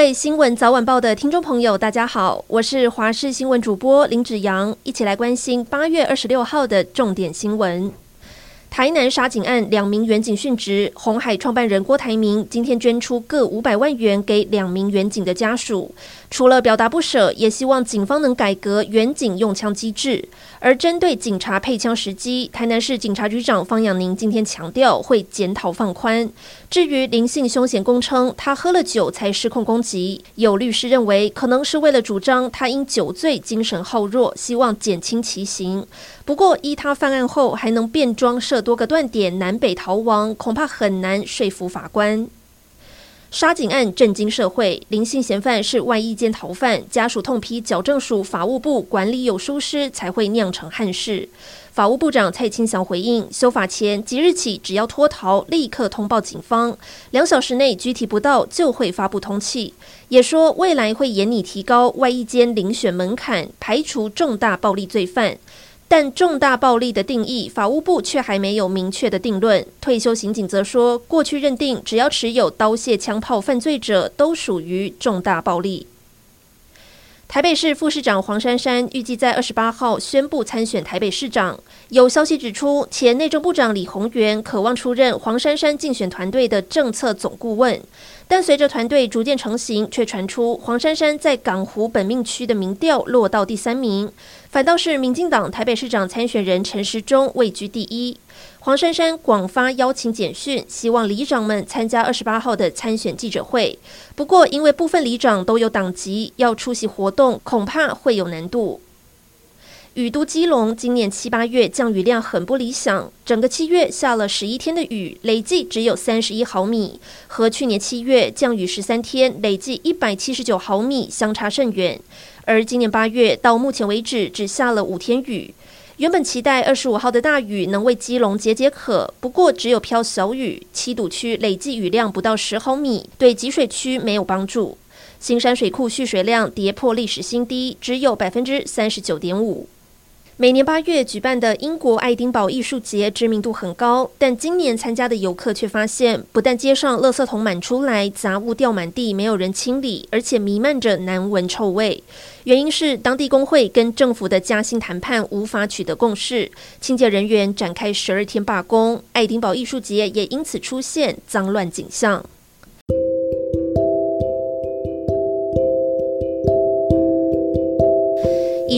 各位新闻早晚报的听众朋友，大家好，我是华视新闻主播林子阳，一起来关心八月二十六号的重点新闻。台南杀警案，两名员警殉职。红海创办人郭台铭今天捐出各五百万元给两名员警的家属，除了表达不舍，也希望警方能改革员警用枪机制。而针对警察配枪时机，台南市警察局长方养宁今天强调会检讨放宽。至于林姓凶嫌供称他喝了酒才失控攻击，有律师认为可能是为了主张他因酒醉精神耗弱，希望减轻其刑。不过依他犯案后还能变装多个断点南北逃亡，恐怕很难说服法官。杀警案震惊社会，林姓嫌犯是外役间逃犯，家属痛批矫正署法务部管理有疏失，才会酿成憾事。法务部长蔡清祥回应，修法前即日起只要脱逃，立刻通报警方，两小时内拘提不到就会发布通缉。也说未来会严拟提高外役间遴选门槛，排除重大暴力罪犯。但重大暴力的定义，法务部却还没有明确的定论。退休刑警则说，过去认定只要持有刀械枪炮犯罪者都属于重大暴力。台北市副市长黄珊珊预计在二十八号宣布参选台北市长。有消息指出，前内政部长李鸿源渴望出任黄珊珊竞选团队的政策总顾问，但随着团队逐渐成型，却传出黄珊珊在港湖本命区的民调落到第三名，反倒是民进党台北市长参选人陈时中位居第一。黄珊珊广发邀请简讯，希望里长们参加二十八号的参选记者会。不过，因为部分里长都有党籍，要出席活动恐怕会有难度。雨都基隆今年七八月降雨量很不理想，整个七月下了十一天的雨，累计只有三十一毫米，和去年七月降雨十三天，累计一百七十九毫米相差甚远。而今年八月到目前为止只下了五天雨。原本期待二十五号的大雨能为基隆解解渴，不过只有飘小雨。七堵区累计雨量不到十毫米，对集水区没有帮助。新山水库蓄水量跌破历史新低，只有百分之三十九点五。每年八月举办的英国爱丁堡艺术节知名度很高，但今年参加的游客却发现，不但街上垃圾桶满出来，杂物掉满地，没有人清理，而且弥漫着难闻臭味。原因是当地工会跟政府的加薪谈判无法取得共识，清洁人员展开十二天罢工，爱丁堡艺术节也因此出现脏乱景象。